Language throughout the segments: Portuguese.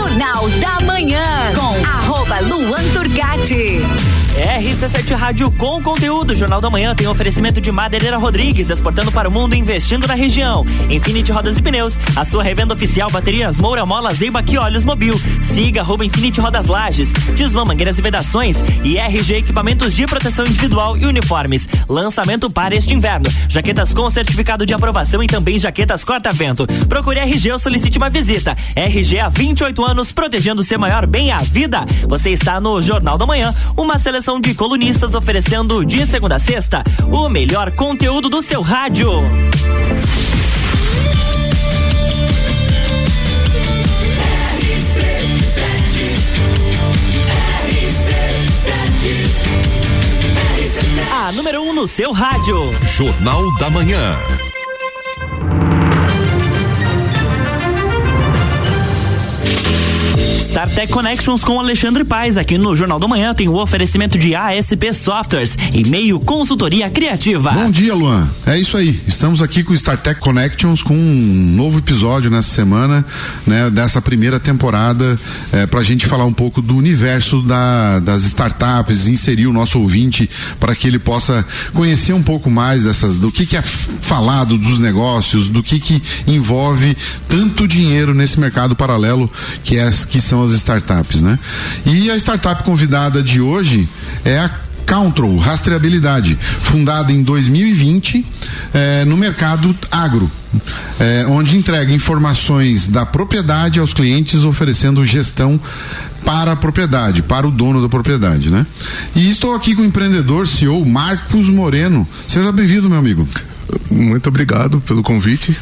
Jornal da Manhã, RC7 Rádio com conteúdo. Jornal da Manhã tem oferecimento de Madeireira Rodrigues, exportando para o mundo, investindo na região. Infinity Rodas e Pneus, a sua revenda oficial, baterias Moura Mola, Zeiba e Olhos Mobil. Siga arroba Infinity Rodas Lages, Desmã Mangueiras e Vedações e RG Equipamentos de Proteção Individual e Uniformes. Lançamento para este inverno. Jaquetas com certificado de aprovação e também jaquetas corta-vento. Procure RG ou solicite uma visita. RG há 28 anos, protegendo seu maior bem a vida. Você está no Jornal da Manhã, uma seleção de colunistas oferecendo de segunda a sexta o melhor conteúdo do seu rádio. A número 1 um no seu rádio. Jornal da Manhã. StarTech Connections com Alexandre Paz. Aqui no Jornal da Manhã tem o oferecimento de ASP Softwares e meio consultoria criativa. Bom dia, Luan. É isso aí. Estamos aqui com o StarTech Connections com um novo episódio nessa semana, né, dessa primeira temporada, é, para a gente falar um pouco do universo da, das startups, inserir o nosso ouvinte para que ele possa conhecer um pouco mais dessas, do que, que é falado dos negócios, do que, que envolve tanto dinheiro nesse mercado paralelo que, é, que são as startups, né? E a startup convidada de hoje é a Control Rastreabilidade, fundada em 2020 eh, no mercado agro, eh, onde entrega informações da propriedade aos clientes, oferecendo gestão para a propriedade, para o dono da propriedade, né? E estou aqui com o empreendedor, CEO Marcos Moreno. Seja bem-vindo, meu amigo. Muito obrigado pelo convite.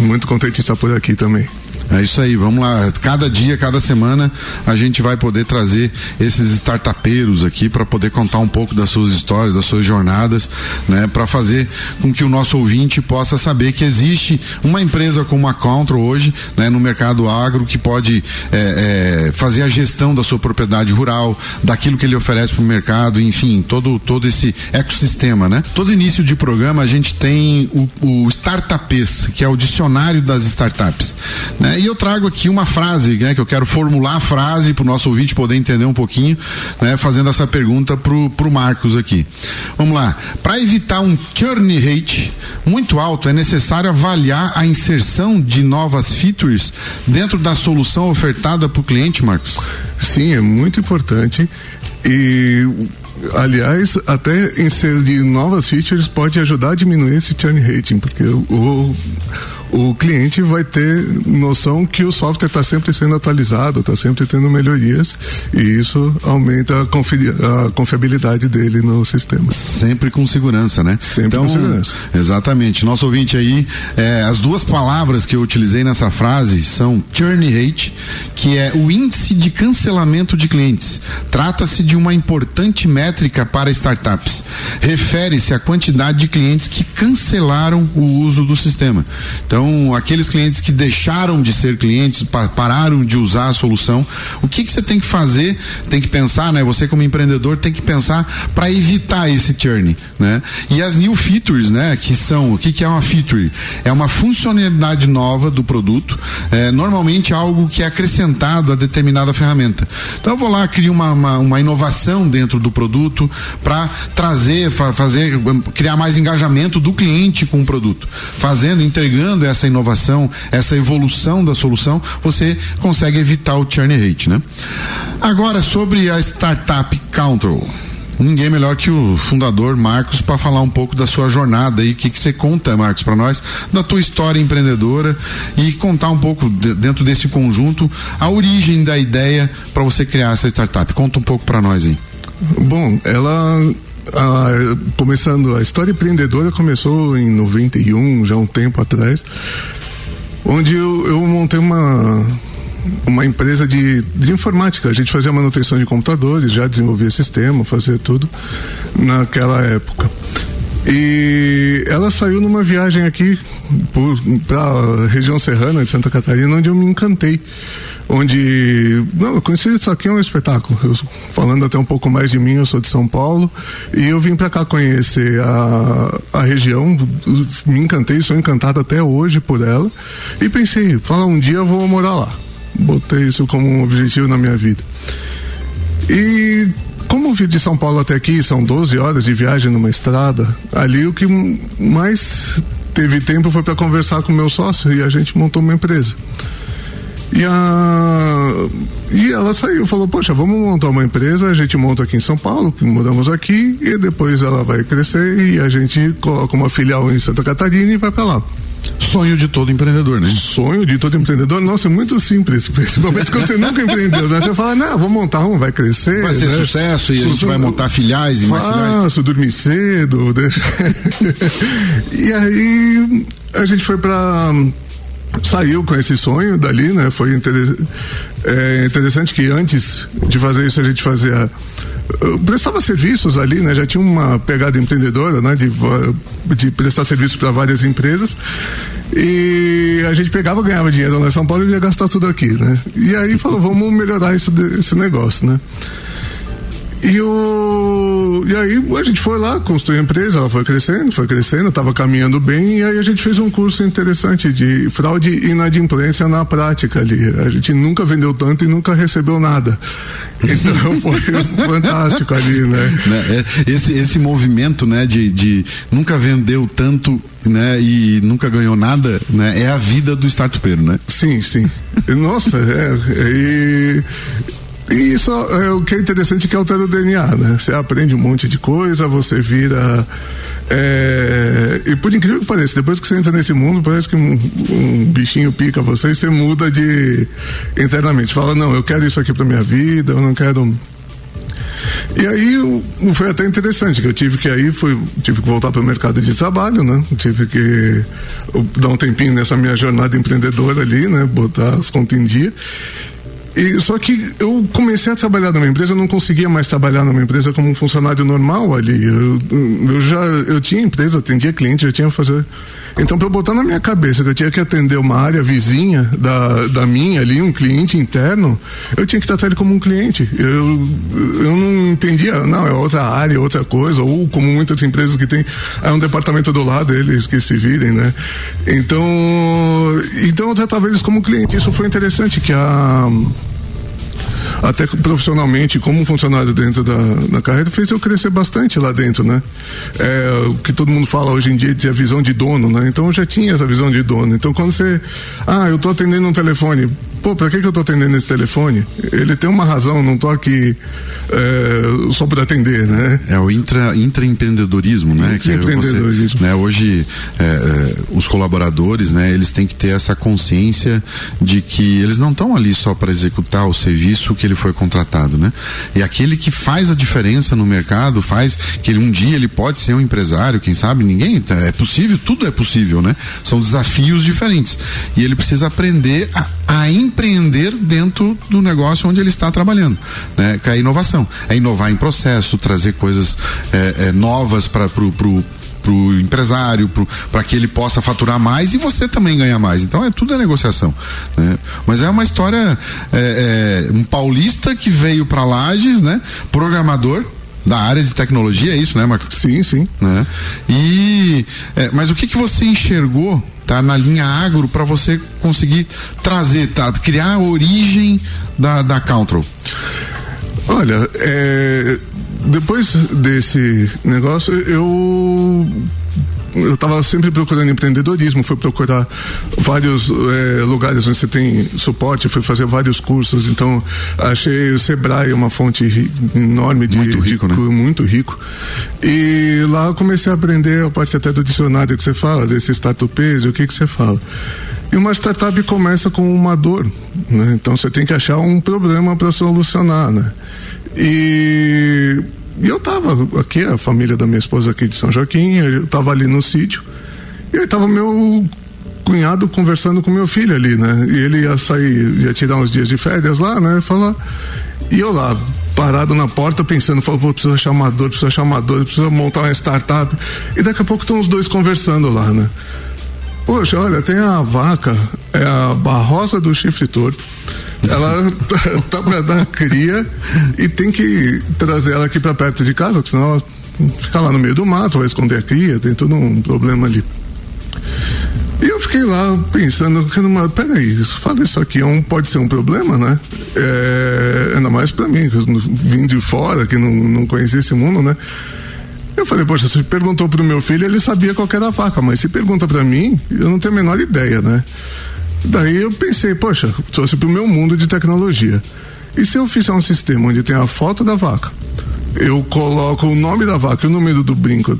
Muito contente de estar por aqui também. É isso aí, vamos lá. Cada dia, cada semana, a gente vai poder trazer esses startupeiros aqui para poder contar um pouco das suas histórias, das suas jornadas, né? Para fazer com que o nosso ouvinte possa saber que existe uma empresa como a Control hoje, né? No mercado agro que pode é, é, fazer a gestão da sua propriedade rural, daquilo que ele oferece para o mercado, enfim, todo todo esse ecossistema, né? Todo início de programa a gente tem o, o Startupes, que é o dicionário das startups, né? E eu trago aqui uma frase, né, que eu quero formular a frase para o nosso ouvinte poder entender um pouquinho, né, fazendo essa pergunta pro, pro Marcos aqui. Vamos lá. Para evitar um churn rate muito alto, é necessário avaliar a inserção de novas features dentro da solução ofertada para o cliente, Marcos? Sim, é muito importante. E aliás, até inserir novas features pode ajudar a diminuir esse churn rating, porque o, o cliente vai ter noção que o software está sempre sendo atualizado, está sempre tendo melhorias e isso aumenta a, confi a confiabilidade dele no sistema. Sempre com segurança, né? Sempre então, com segurança. Exatamente. Nosso ouvinte aí, é, as duas palavras que eu utilizei nessa frase são churn rate, que é o índice de cancelamento de clientes. Trata-se de uma importante métrica para startups. Refere-se à quantidade de clientes que cancelaram o uso do sistema. Então, então, aqueles clientes que deixaram de ser clientes, pa pararam de usar a solução, o que, que você tem que fazer? Tem que pensar, né? Você como empreendedor tem que pensar para evitar esse churn, né? E as new features, né? Que são, o que, que é uma feature? É uma funcionalidade nova do produto, é, normalmente algo que é acrescentado a determinada ferramenta. Então, eu vou lá, crio uma, uma, uma inovação dentro do produto para trazer, fa fazer, criar mais engajamento do cliente com o produto, fazendo, entregando essa inovação, essa evolução da solução, você consegue evitar o churn rate, né? Agora, sobre a startup Control. Ninguém melhor que o fundador Marcos para falar um pouco da sua jornada aí, o que, que você conta, Marcos, para nós, da tua história empreendedora e contar um pouco de, dentro desse conjunto a origem da ideia para você criar essa startup. Conta um pouco para nós aí. Bom, ela ah, começando a história empreendedora começou em 91, já um tempo atrás, onde eu, eu montei uma uma empresa de, de informática. A gente fazia manutenção de computadores, já desenvolvia sistema, fazia tudo naquela época. E ela saiu numa viagem aqui para a região serrana de Santa Catarina, onde eu me encantei. Onde. Não, eu conheci isso aqui é um espetáculo. Eu, falando até um pouco mais de mim, eu sou de São Paulo. E eu vim para cá conhecer a, a região. Me encantei, sou encantado até hoje por ela. E pensei, fala, um dia eu vou morar lá. botei isso como um objetivo na minha vida. E como vir de São Paulo até aqui são 12 horas de viagem numa estrada, ali o que mais teve tempo foi para conversar com meu sócio e a gente montou uma empresa. E, a, e ela saiu, falou, poxa, vamos montar uma empresa, a gente monta aqui em São Paulo, que mudamos aqui, e depois ela vai crescer e a gente coloca uma filial em Santa Catarina e vai para lá. Sonho de todo empreendedor, né? Sonho de todo empreendedor, nossa, é muito simples, principalmente quando você nunca empreendeu, né? Você fala, não, vou montar um, vai crescer. Vai ser né? sucesso e a gente vai montar filiais e mais filiais. Faço, dormir cedo. Deixa... e aí a gente foi para saiu com esse sonho dali, né? Foi inter... é, interessante que antes de fazer isso a gente fazia prestava serviços ali, né? Já tinha uma pegada empreendedora, né? De, de prestar serviços para várias empresas e a gente pegava, ganhava dinheiro lá em São Paulo e ia gastar tudo aqui, né? E aí falou, vamos melhorar esse negócio, né? E, o, e aí a gente foi lá, construiu a empresa, ela foi crescendo, foi crescendo, estava caminhando bem, e aí a gente fez um curso interessante de fraude e inadimplência na prática ali. A gente nunca vendeu tanto e nunca recebeu nada. Então foi fantástico ali, né? né? É, esse, esse movimento, né, de, de nunca vendeu tanto né, e nunca ganhou nada, né, é a vida do startupeiro, né? Sim, sim. Nossa, é, e e isso é o que é interessante que altera o DNA, né? Você aprende um monte de coisa, você vira. É, e por incrível que pareça, depois que você entra nesse mundo, parece que um, um bichinho pica você e você muda de internamente. Fala, não, eu quero isso aqui pra minha vida, eu não quero e aí foi até interessante, que eu tive que aí foi, tive que voltar para o mercado de trabalho, né? Tive que dar um tempinho nessa minha jornada empreendedora ali, né? Botar as contas em dia. E, só que eu comecei a trabalhar numa empresa, eu não conseguia mais trabalhar numa empresa como um funcionário normal ali. Eu, eu já eu tinha empresa, atendia cliente, já tinha que fazer. Então, para eu botar na minha cabeça que eu tinha que atender uma área vizinha da, da minha ali, um cliente interno, eu tinha que tratar ele como um cliente. Eu, eu não entendia, não, é outra área, outra coisa, ou como muitas empresas que tem, é um departamento do lado, eles que se virem, né? Então, então eu tratava eles como cliente. Isso foi interessante, que a até profissionalmente, como funcionário dentro da, da carreira, fez eu crescer bastante lá dentro, né? É, o que todo mundo fala hoje em dia de a visão de dono, né? Então eu já tinha essa visão de dono. Então quando você, ah, eu estou atendendo um telefone, pô, pra que, que eu tô atendendo esse telefone? Ele tem uma razão, não tô aqui é, só para atender, né? É o intra, intraempreendedorismo, né? Que é você, né? Hoje, é, é, os colaboradores, né? Eles têm que ter essa consciência de que eles não estão ali só para executar o serviço que ele foi contratado, né? E aquele que faz a diferença no mercado, faz que ele, um dia ele pode ser um empresário, quem sabe, ninguém, é possível, tudo é possível, né? São desafios diferentes. E ele precisa aprender a, a empreender dentro do negócio onde ele está trabalhando, né? Que é a inovação, é inovar em processo, trazer coisas é, é, novas para pro, pro para o empresário, para que ele possa faturar mais e você também ganhar mais. Então é tudo é negociação. Né? Mas é uma história é, é, um paulista que veio para Lages, né? Programador da área de tecnologia, é isso, né, Marcos? Sim, sim. Né? E é, mas o que que você enxergou tá na linha agro para você conseguir trazer, tá, criar a origem da da Control? Olha, é, depois desse negócio, eu eu estava sempre procurando empreendedorismo, fui procurar vários é, lugares onde você tem suporte, fui fazer vários cursos, então achei o Sebrae uma fonte enorme de muito rico, de, né? muito rico. E lá eu comecei a aprender a parte até do dicionário que você fala, desse startupês, o que que você fala. E uma startup começa com uma dor, né? Então você tem que achar um problema para solucionar, né? E, e eu tava aqui, a família da minha esposa aqui de São Joaquim, eu tava ali no sítio, e aí tava meu cunhado conversando com meu filho ali, né? E ele ia sair, ia tirar uns dias de férias lá, né? Falar. E eu lá, parado na porta pensando, falou, pô, preciso achar uma dor, preciso achar uma dor, preciso montar uma startup. E daqui a pouco estão os dois conversando lá, né? Poxa, olha, tem a vaca, é a barrosa do chifre torto. Ela tá, tá para dar cria e tem que trazer ela aqui para perto de casa, porque senão ela fica lá no meio do mato, vai esconder a cria, tem todo um problema ali. E eu fiquei lá pensando, peraí, fala isso aqui, é um, pode ser um problema, né? É, ainda mais para mim, que eu vim de fora, que não, não conhecia esse mundo, né? Eu falei, poxa, se perguntou pro meu filho, ele sabia qual era a vaca, mas se pergunta para mim, eu não tenho a menor ideia, né? Daí eu pensei, poxa, trouxe pro meu mundo de tecnologia. E se eu fizer um sistema onde tem a foto da vaca, eu coloco o nome da vaca e o número do brinco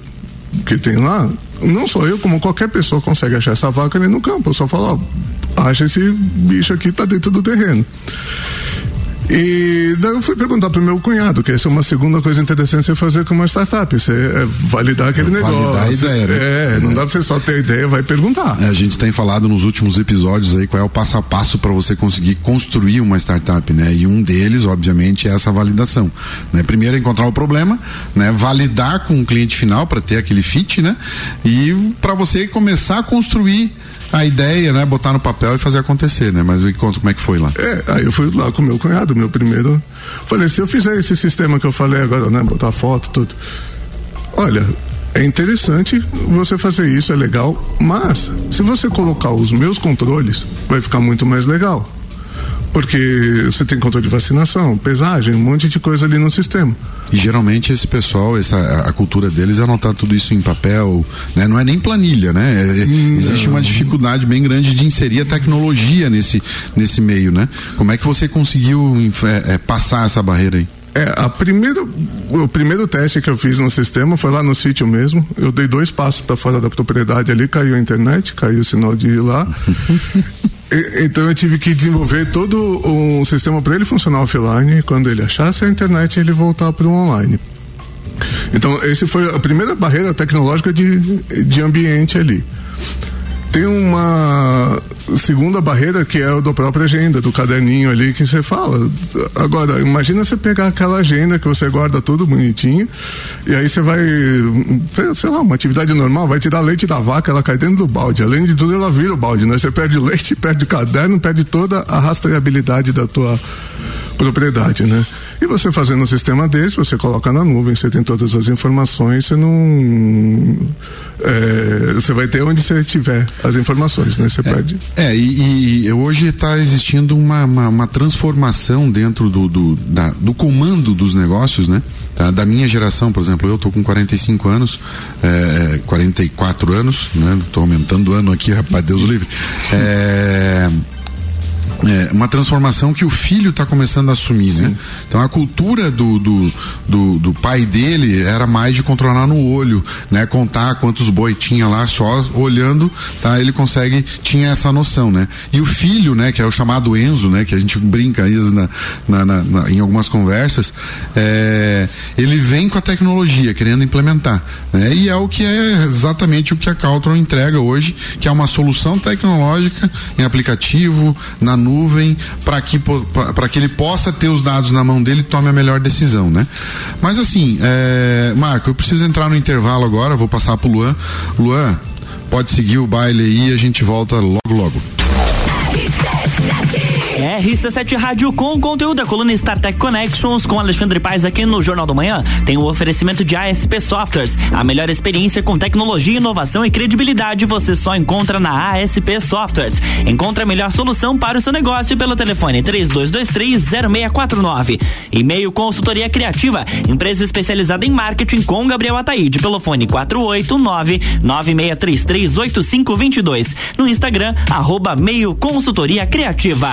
que tem lá, não só eu, como qualquer pessoa consegue achar essa vaca ali no campo. Eu só falo, ó, acha esse bicho aqui, tá dentro do terreno. E daí eu fui perguntar pro meu cunhado, que essa é uma segunda coisa interessante você fazer com uma startup, você é validar aquele é negócio. Validar a ideia, né? É, não dá pra você só ter ideia, vai perguntar. É, a gente tem falado nos últimos episódios aí qual é o passo a passo para você conseguir construir uma startup, né? E um deles, obviamente, é essa validação, né? Primeiro encontrar o problema, né? Validar com o cliente final para ter aquele fit, né? E para você começar a construir a ideia, né? Botar no papel e fazer acontecer, né? Mas me conta como é que foi lá. É, aí eu fui lá com meu cunhado, meu primeiro. Falei, se eu fizer esse sistema que eu falei agora, né? Botar foto, tudo. Olha, é interessante você fazer isso, é legal, mas se você colocar os meus controles, vai ficar muito mais legal. Porque você tem controle de vacinação, pesagem, um monte de coisa ali no sistema. E geralmente esse pessoal, essa, a cultura deles é anotar tudo isso em papel, né? Não é nem planilha, né? É, é existe uma dificuldade bem grande de inserir a tecnologia nesse, nesse meio, né? Como é que você conseguiu é, é, passar essa barreira aí? É, a primeiro, o primeiro teste que eu fiz no sistema foi lá no sítio mesmo. Eu dei dois passos para fora da propriedade ali, caiu a internet, caiu o sinal de ir lá. então eu tive que desenvolver todo um sistema para ele funcionar offline. Quando ele achasse a internet, ele voltar para o online. Então, esse foi a primeira barreira tecnológica de, de ambiente ali. Tem uma segunda barreira que é o da própria agenda, do caderninho ali que você fala. Agora, imagina você pegar aquela agenda que você guarda tudo bonitinho e aí você vai, sei lá, uma atividade normal, vai tirar leite da vaca, ela cai dentro do balde. Além de tudo, ela vira o balde, né? Você perde leite, perde o caderno, perde toda a rastreabilidade da tua propriedade, né? E você fazendo um sistema desse, você coloca na nuvem, você tem todas as informações, você não. É, você vai ter onde você tiver as informações, né? Você é, perde. É, e, e hoje está existindo uma, uma, uma, transformação dentro do, do, da, do comando dos negócios, né? Tá? Da minha geração, por exemplo, eu estou com 45 anos, é, 44 anos, né? Estou aumentando o ano aqui, rapaz, Deus livre. É é, uma transformação que o filho está começando a assumir, né? Sim. né? Então a cultura do, do, do, do, pai dele era mais de controlar no olho, né? Contar quantos boi tinha lá, só olhando, tá? Ele consegue, tinha essa noção, né? E o filho, né? Que é o chamado Enzo, né? Que a gente brinca isso na, na, na, na em algumas conversas, é, ele vem com a tecnologia, querendo implementar, né? E é o que é exatamente o que a Caltron entrega hoje, que é uma solução tecnológica em aplicativo, na nuvem, nuvem para que, para que ele possa ter os dados na mão dele e tome a melhor decisão, né? Mas assim, é, Marco, eu preciso entrar no intervalo agora, vou passar pro Luan. Luan, pode seguir o baile aí e a gente volta logo logo. RC7 Rádio com conteúdo da coluna StarTech Connections com Alexandre Paz aqui no Jornal do Manhã. Tem o oferecimento de ASP Softwares. A melhor experiência com tecnologia, inovação e credibilidade você só encontra na ASP Softwares. Encontre a melhor solução para o seu negócio pelo telefone 32230649. E-mail consultoria criativa, empresa especializada em marketing com Gabriel Ataíde pelo fone 489 96338522. No Instagram, arroba meio consultoria criativa.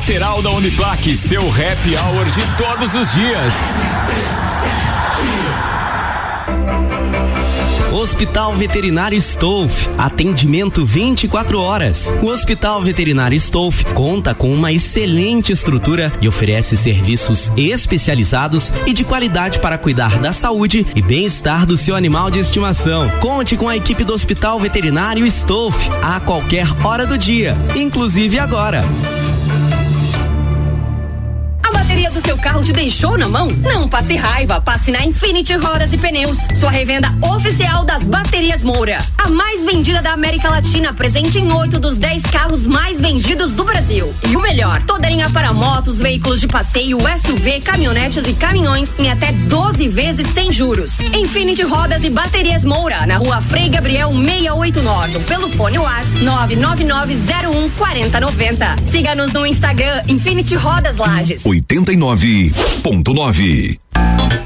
lateral da Uniplaque, seu happy hour de todos os dias. Hospital Veterinário Stolf, atendimento 24 horas. O Hospital Veterinário Stolf conta com uma excelente estrutura e oferece serviços especializados e de qualidade para cuidar da saúde e bem-estar do seu animal de estimação. Conte com a equipe do Hospital Veterinário Stolf a qualquer hora do dia, inclusive agora carro te deixou na mão? Não passe raiva, passe na Infinity Rodas e Pneus, sua revenda oficial das baterias Moura. A mais vendida da América Latina, presente em oito dos dez carros mais vendidos do Brasil. E o melhor, toda linha para motos, veículos de passeio, SUV, caminhonetes e caminhões em até 12 vezes sem juros. Infinity Rodas e Baterias Moura, na rua Frei Gabriel 689, pelo fone WhatsApp 99901 4090. Siga-nos no Instagram Infinity Rodas Lages. 89 99.9.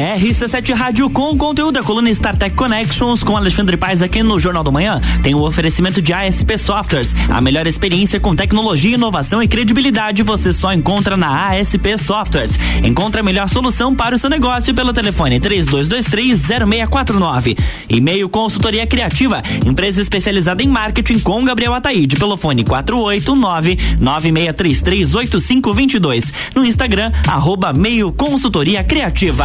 RC7 Rádio com conteúdo da coluna StarTech Connections com Alexandre Paes aqui no Jornal do Manhã. Tem o oferecimento de ASP Softwares. A melhor experiência com tecnologia, inovação e credibilidade você só encontra na ASP Softwares. Encontre a melhor solução para o seu negócio pelo telefone 32230649. E-mail consultoria criativa, empresa especializada em marketing com Gabriel Ataíde pelo fone 489 96338522. No Instagram, arroba meio consultoria criativa.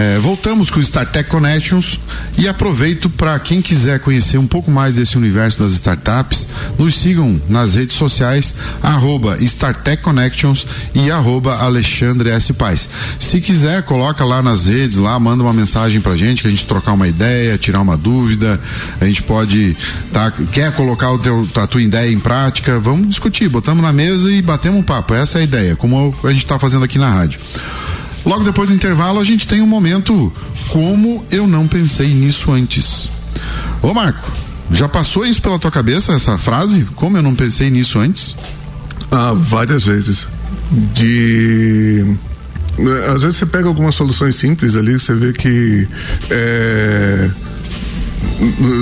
É, voltamos com o StarTech Connections e aproveito para quem quiser conhecer um pouco mais desse universo das startups, nos sigam nas redes sociais, arroba StarTech Connections e arroba Alexandre S. Paz. Se quiser, coloca lá nas redes, lá, manda uma mensagem pra gente, que a gente trocar uma ideia, tirar uma dúvida, a gente pode, tá, quer colocar o teu, a tua ideia em prática, vamos discutir, botamos na mesa e batemos um papo, essa é a ideia, como a gente está fazendo aqui na rádio. Logo depois do intervalo, a gente tem um momento como eu não pensei nisso antes. Ô Marco, já passou isso pela tua cabeça, essa frase? Como eu não pensei nisso antes? Ah, várias vezes. De às vezes você pega algumas soluções simples ali, você vê que é,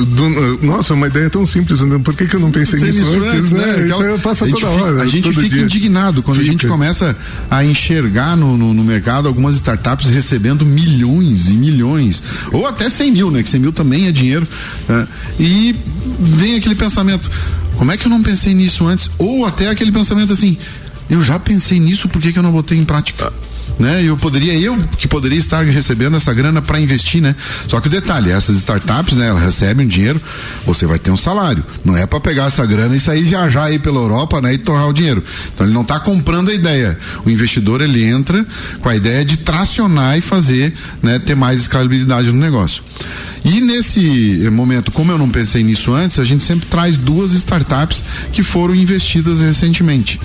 do, nossa, uma ideia tão simples, né? por que, que eu não pensei nisso, nisso antes, né? né? Aquela, Isso passa toda hora. A gente fica dia. indignado quando fica. a gente começa a enxergar no, no, no, mercado algumas startups recebendo milhões e milhões, ou até 100 mil, né? Que 100 mil também é dinheiro. Né? E vem aquele pensamento: como é que eu não pensei nisso antes? Ou até aquele pensamento assim: eu já pensei nisso, por que, que eu não botei em prática? Né? Eu poderia, eu que poderia estar recebendo essa grana para investir, né? Só que o detalhe, essas startups, né? Elas recebem um dinheiro, você vai ter um salário. Não é para pegar essa grana e sair viajar aí pela Europa, né? E torrar o dinheiro. Então ele não está comprando a ideia. O investidor ele entra com a ideia de tracionar e fazer, né? Ter mais escalabilidade no negócio. E nesse momento, como eu não pensei nisso antes, a gente sempre traz duas startups que foram investidas recentemente.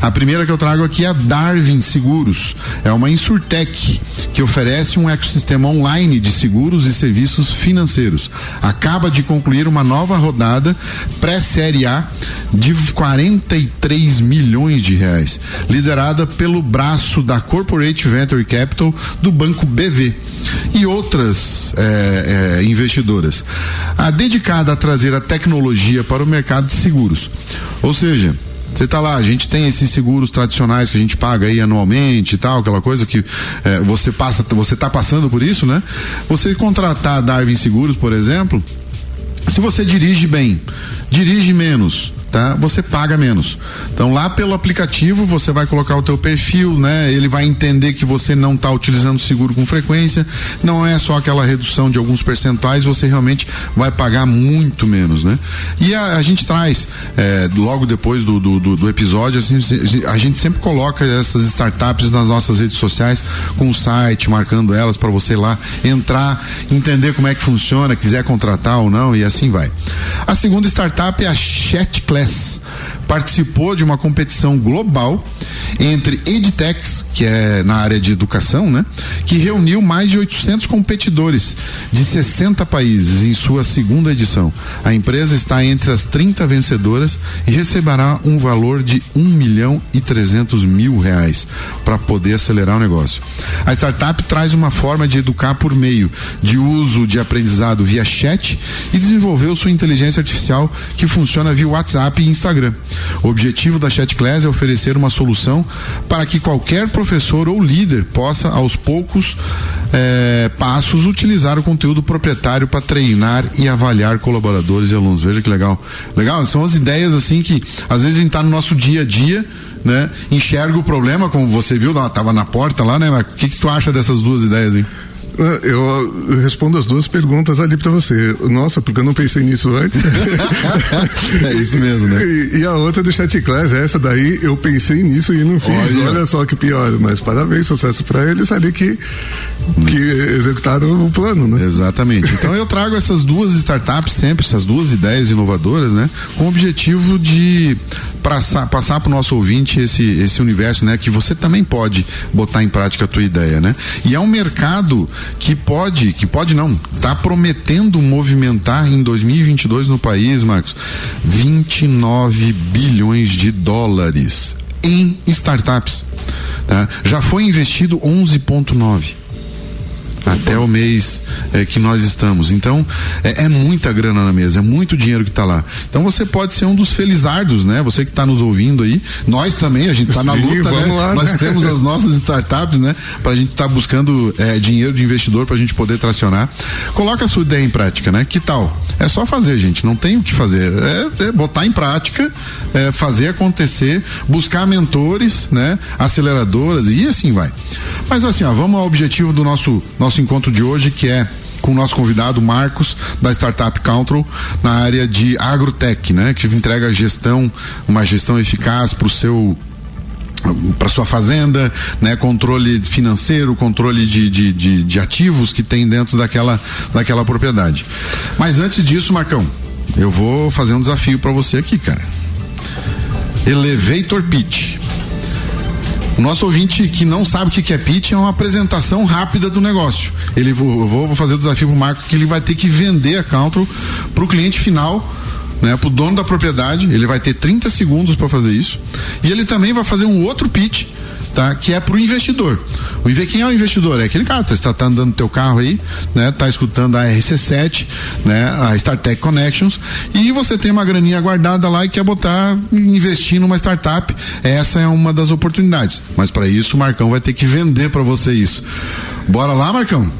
A primeira que eu trago aqui é a Darwin Seguros. É uma insurtech que oferece um ecossistema online de seguros e serviços financeiros. Acaba de concluir uma nova rodada pré-série A de 43 milhões de reais, liderada pelo braço da Corporate Venture Capital do Banco BV e outras é, é, investidoras. A dedicada a trazer a tecnologia para o mercado de seguros. Ou seja, você tá lá, a gente tem esses seguros tradicionais que a gente paga aí anualmente e tal, aquela coisa que é, você passa, você tá passando por isso, né? Você contratar a Darwin Seguros, por exemplo, se você dirige bem, dirige menos, tá? Você paga menos. Então lá pelo aplicativo você vai colocar o teu perfil, né? Ele vai entender que você não está utilizando seguro com frequência, não é só aquela redução de alguns percentuais, você realmente vai pagar muito menos, né? E a, a gente traz é, logo depois do, do, do, do episódio, assim, a gente sempre coloca essas startups nas nossas redes sociais com o site, marcando elas para você lá entrar, entender como é que funciona, quiser contratar ou não e assim vai. A segunda startup é a Chat Class participou de uma competição global entre edtechs, que é na área de educação, né, que reuniu mais de 800 competidores de 60 países em sua segunda edição. A empresa está entre as 30 vencedoras e receberá um valor de 1 milhão e 300 mil reais para poder acelerar o negócio. A startup traz uma forma de educar por meio de uso de aprendizado via chat e desenvolveu sua inteligência artificial que funciona via WhatsApp WhatsApp e Instagram. O objetivo da Chat Class é oferecer uma solução para que qualquer professor ou líder possa, aos poucos eh, passos, utilizar o conteúdo proprietário para treinar e avaliar colaboradores e alunos. Veja que legal. Legal, são as ideias assim que às vezes a gente está no nosso dia a dia. Né? Enxerga o problema, como você viu, estava na porta lá, né, Marco? O que, que tu acha dessas duas ideias, hein? Eu respondo as duas perguntas ali para você. Nossa, porque eu não pensei nisso antes. é isso mesmo, né? E, e, a outra do chat class, essa daí eu pensei nisso e não fiz. Olha, Olha só que pior. Mas parabéns, sucesso para eles ali que, que executaram o plano, né? Exatamente. Então eu trago essas duas startups sempre, essas duas ideias inovadoras, né? Com o objetivo de passar, passar para o nosso ouvinte esse, esse universo, né? Que você também pode botar em prática a tua ideia, né? E é um mercado que pode, que pode não, está prometendo movimentar em 2022 no país, Marcos, 29 bilhões de dólares em startups. Tá? Já foi investido 11,9 até o mês é, que nós estamos. Então, é, é, muita grana na mesa, é muito dinheiro que está lá. Então você pode ser um dos felizardos, né? Você que está nos ouvindo aí. Nós também, a gente está na luta, né? Lá, nós né? temos as nossas startups, né? Para a gente estar tá buscando é, dinheiro de investidor para a gente poder tracionar. Coloca a sua ideia em prática, né? Que tal? É só fazer, gente. Não tem o que fazer. É, é botar em prática, é, fazer acontecer, buscar mentores, né? Aceleradoras e assim vai. Mas assim, ó, vamos ao objetivo do nosso nosso nosso encontro de hoje, que é com o nosso convidado Marcos da Startup Control na área de agrotech, né, que entrega gestão, uma gestão eficaz para o seu para sua fazenda, né, controle financeiro, controle de, de, de, de, ativos que tem dentro daquela, daquela propriedade. Mas antes disso, Marcão, eu vou fazer um desafio para você aqui, cara. Elevator Pitch. O nosso ouvinte que não sabe o que é pitch é uma apresentação rápida do negócio. Ele vou, vou fazer o desafio pro Marco que ele vai ter que vender a Counter pro cliente final né, para o dono da propriedade, ele vai ter 30 segundos para fazer isso. E ele também vai fazer um outro pitch tá? Que é para o investidor. O quem é o investidor? É aquele cara, está tá andando teu carro aí, né? Tá escutando a RC7, né? A StarTech Connections e você tem uma graninha guardada lá e quer botar, investir numa startup. Essa é uma das oportunidades. Mas para isso o Marcão vai ter que vender para você isso. Bora lá, Marcão?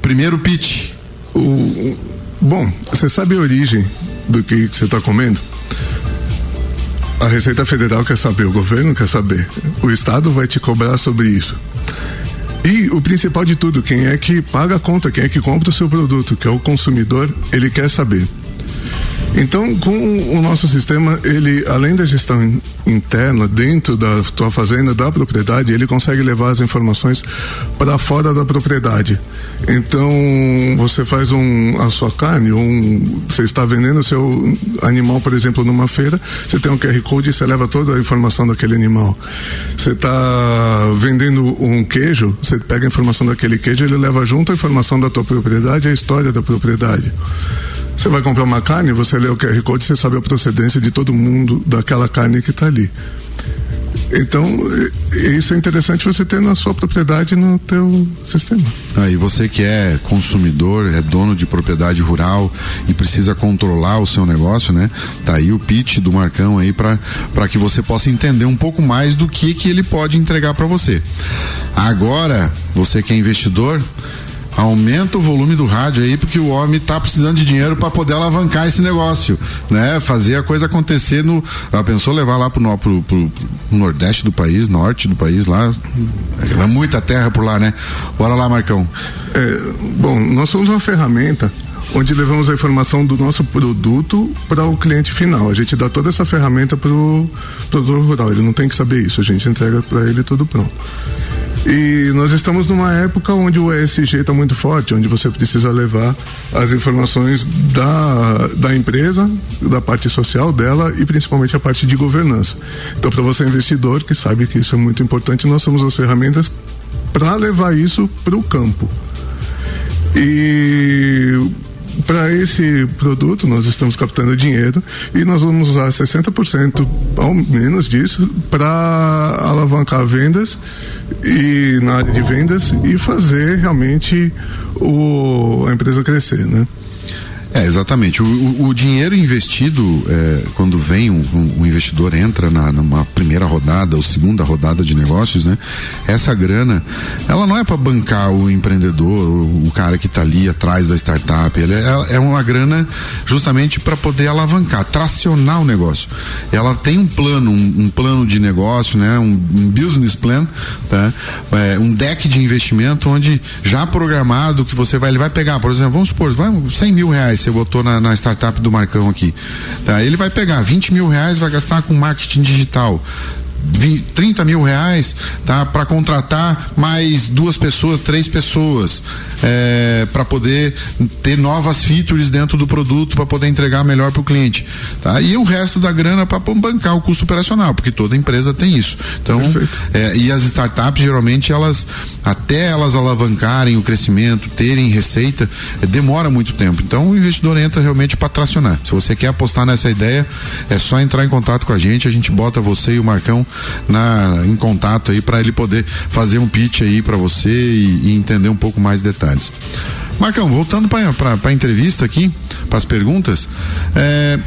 Primeiro pitch. O, bom, você sabe a origem do que você está comendo? A Receita Federal quer saber, o governo quer saber. O Estado vai te cobrar sobre isso. E o principal de tudo, quem é que paga a conta, quem é que compra o seu produto, que é o consumidor, ele quer saber. Então, com o nosso sistema, ele, além da gestão interna, dentro da tua fazenda, da propriedade, ele consegue levar as informações para fora da propriedade. Então, você faz um, a sua carne, um, você está vendendo o seu animal, por exemplo, numa feira, você tem um QR Code e você leva toda a informação daquele animal. Você está vendendo um queijo, você pega a informação daquele queijo, ele leva junto a informação da tua propriedade a história da propriedade. Você vai comprar uma carne, você lê o QR Code, você sabe a procedência de todo mundo daquela carne que está ali. Então, isso é interessante você ter na sua propriedade no teu sistema. Aí você que é consumidor, é dono de propriedade rural e precisa controlar o seu negócio, né? Tá aí o pitch do Marcão aí para que você possa entender um pouco mais do que que ele pode entregar para você. Agora, você que é investidor, aumenta o volume do rádio aí, porque o homem está precisando de dinheiro para poder alavancar esse negócio, né? Fazer a coisa acontecer no. Já pensou levar lá pro, pro, pro, pro nordeste do país, norte do país, lá. É muita terra por lá, né? Bora lá, Marcão. É, bom, nós somos uma ferramenta onde levamos a informação do nosso produto para o cliente final. A gente dá toda essa ferramenta para o produtor rural. Ele não tem que saber isso, a gente entrega para ele tudo pronto. E nós estamos numa época onde o ESG está muito forte, onde você precisa levar as informações da, da empresa, da parte social dela e principalmente a parte de governança. Então, para você investidor que sabe que isso é muito importante, nós somos as ferramentas para levar isso para o campo. E para esse produto nós estamos captando dinheiro e nós vamos usar 60% ao menos disso para alavancar vendas e na área de vendas e fazer realmente o, a empresa crescer, né? É, exatamente. O, o, o dinheiro investido, é, quando vem um, um, investidor, entra na, numa primeira rodada ou segunda rodada de negócios, né? Essa grana, ela não é para bancar o empreendedor, o, o cara que está ali atrás da startup. Ela é, é uma grana justamente para poder alavancar, tracionar o negócio. Ela tem um plano, um, um plano de negócio, né? Um, business plan, tá? É, um deck de investimento onde já programado que você vai, ele vai pegar, por exemplo, vamos supor, vai 100 mil reais você botou na, na startup do Marcão aqui. Tá? Ele vai pegar 20 mil reais, vai gastar com marketing digital. 20, 30 mil reais tá, para contratar mais duas pessoas, três pessoas, é, para poder ter novas features dentro do produto para poder entregar melhor para o cliente. Tá? E o resto da grana para bancar o custo operacional, porque toda empresa tem isso. Então, é, e as startups geralmente elas, até elas alavancarem o crescimento, terem receita, é, demora muito tempo. Então o investidor entra realmente para tracionar. Se você quer apostar nessa ideia, é só entrar em contato com a gente, a gente bota você e o Marcão na, em contato aí para ele poder fazer um pitch aí para você e, e, entender um pouco mais detalhes. Marcão, voltando para a entrevista aqui, para as perguntas, é,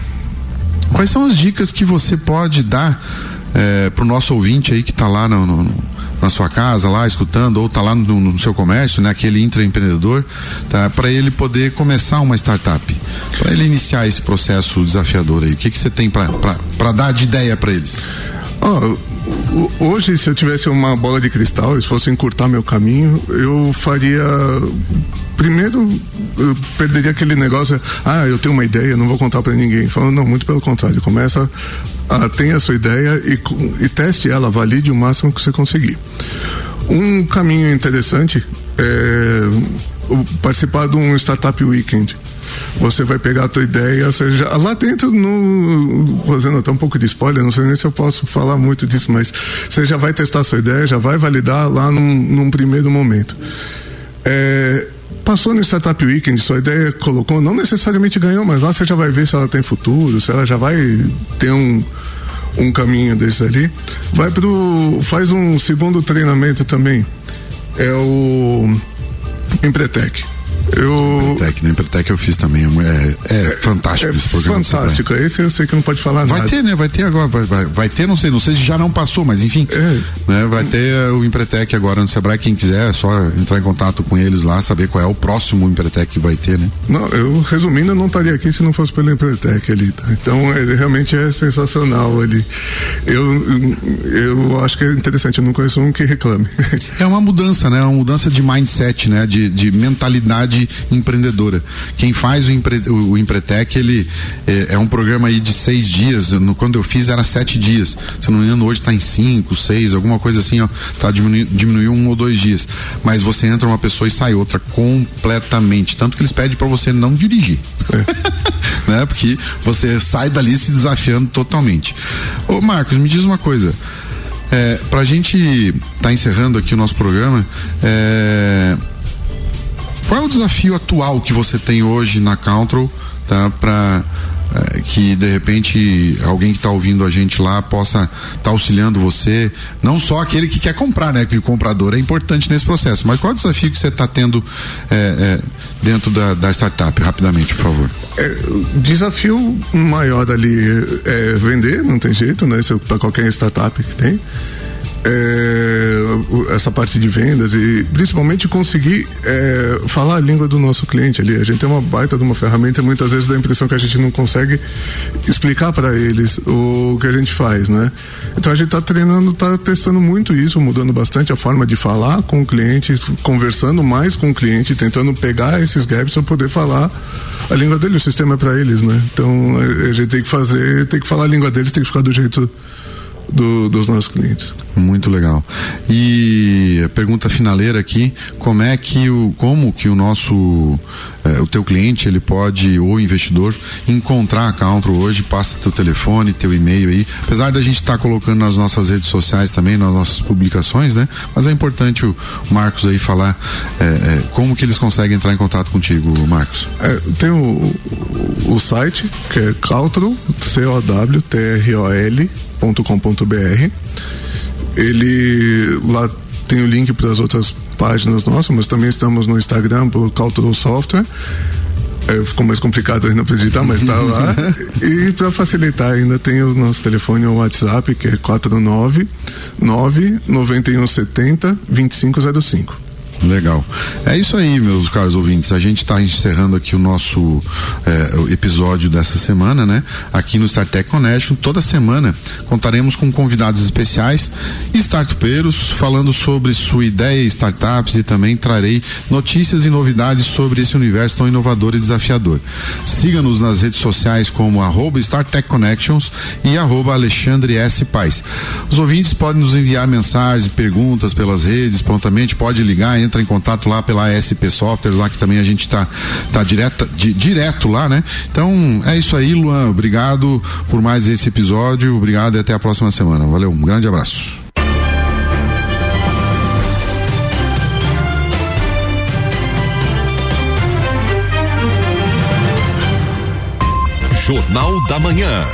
quais são as dicas que você pode dar é, para o nosso ouvinte aí que está lá no, no na sua casa lá escutando ou está lá no, no, seu comércio, né, aquele intraempreendedor, tá, para ele poder começar uma startup, para ele iniciar esse processo desafiador aí. O que que você tem para dar de ideia para eles? Oh, hoje, se eu tivesse uma bola de cristal, se fosse encurtar meu caminho, eu faria. Primeiro, eu perderia aquele negócio, ah, eu tenho uma ideia, não vou contar para ninguém. Falando, não, muito pelo contrário, começa a ter a sua ideia e, e teste ela, valide o máximo que você conseguir. Um caminho interessante é participar de um Startup Weekend você vai pegar a tua ideia, seja lá dentro no fazendo até um pouco de spoiler, não sei nem se eu posso falar muito disso, mas você já vai testar a sua ideia, já vai validar lá num, num primeiro momento. É, passou no Startup Weekend, sua ideia colocou, não necessariamente ganhou, mas lá você já vai ver se ela tem futuro, se ela já vai ter um, um caminho desse ali. Vai pro. faz um segundo treinamento também. É o Empretec. Eu... Empretec, né? Empretec eu fiz também. É, é, é fantástico é esse programa. Fantástico. Esse eu sei que não pode falar vai nada. Vai ter, né? Vai ter agora. Vai, vai, vai, ter, não sei, não sei se já não passou, mas enfim. É. Né? Vai ter o Empretec agora no Sebrae. Quem quiser, é só entrar em contato com eles lá, saber qual é o próximo Empretec que vai ter, né? Não, eu resumindo, eu não estaria aqui se não fosse pelo Empretec ali. Tá? Então ele realmente é sensacional. Ele, eu, eu acho que é interessante, eu não conheço um que reclame. É uma mudança, né? Uma mudança de mindset, né? De, de mentalidade mentalidade empreendedora. Quem faz o, Empre, o, o Empretec, ele é, é, um programa aí de seis dias. No, quando eu fiz era sete dias. Se não me engano, hoje está em cinco, seis, alguma coisa assim, ó. Tá diminuiu, diminuiu um ou dois dias. Mas você entra uma pessoa e sai outra completamente. Tanto que eles pedem para você não dirigir. É. né? Porque você sai dali se desafiando totalmente. Ô Marcos, me diz uma coisa. É, para a gente estar tá encerrando aqui o nosso programa, é, qual é o desafio atual que você tem hoje na Control tá, para é, que de repente alguém que está ouvindo a gente lá possa estar tá auxiliando você, não só aquele que quer comprar, né? Que o comprador é importante nesse processo, mas qual é o desafio que você está tendo é, é, dentro da, da, startup, rapidamente, por favor? É, desafio maior ali é vender, não tem jeito, né? Para qualquer startup que tem é, essa parte de vendas e principalmente conseguir é, falar a língua do nosso cliente ali. A gente tem uma baita de uma ferramenta, muitas vezes dá a impressão que a gente não consegue explicar para eles o que a gente faz, né? Então a gente está treinando, está testando muito isso, mudando bastante a forma de falar com o cliente, conversando mais com o cliente, tentando pegar esses gaps para poder falar a língua dele, o sistema é para eles, né? Então a gente tem que fazer, tem que falar a língua deles, tem que ficar do jeito do, dos nossos clientes. Muito legal. E a pergunta finaleira aqui, como é que o, como que o nosso, eh, o teu cliente, ele pode, ou investidor, encontrar a Countro hoje, passa teu telefone, teu e-mail aí, apesar da gente estar tá colocando nas nossas redes sociais também, nas nossas publicações, né? Mas é importante o Marcos aí falar eh, eh, como que eles conseguem entrar em contato contigo, Marcos. É, tem o, o, site, que é Cautro, C-O-W-T-R-O-L, www.cultura.com.br. Ele lá tem o link para as outras páginas nossas, mas também estamos no Instagram por Cultural Software. É, ficou mais complicado ainda para digitar, mas está lá. e para facilitar, ainda tem o nosso telefone o WhatsApp, que é 499 9170 2505. Legal. É isso aí, meus caros ouvintes. A gente está encerrando aqui o nosso é, episódio dessa semana, né? Aqui no StarTech Connection. Toda semana contaremos com convidados especiais e startupeiros falando sobre sua ideia, startups e também trarei notícias e novidades sobre esse universo tão inovador e desafiador. Siga-nos nas redes sociais como arroba StarTech Connections e arroba Alexandre S. Paz. Os ouvintes podem nos enviar mensagens, perguntas pelas redes, prontamente pode ligar, entra em contato lá pela SP Softwares, lá que também a gente está tá direto, di, direto lá, né? Então é isso aí, Luan. Obrigado por mais esse episódio. Obrigado e até a próxima semana. Valeu, um grande abraço. Jornal da Manhã.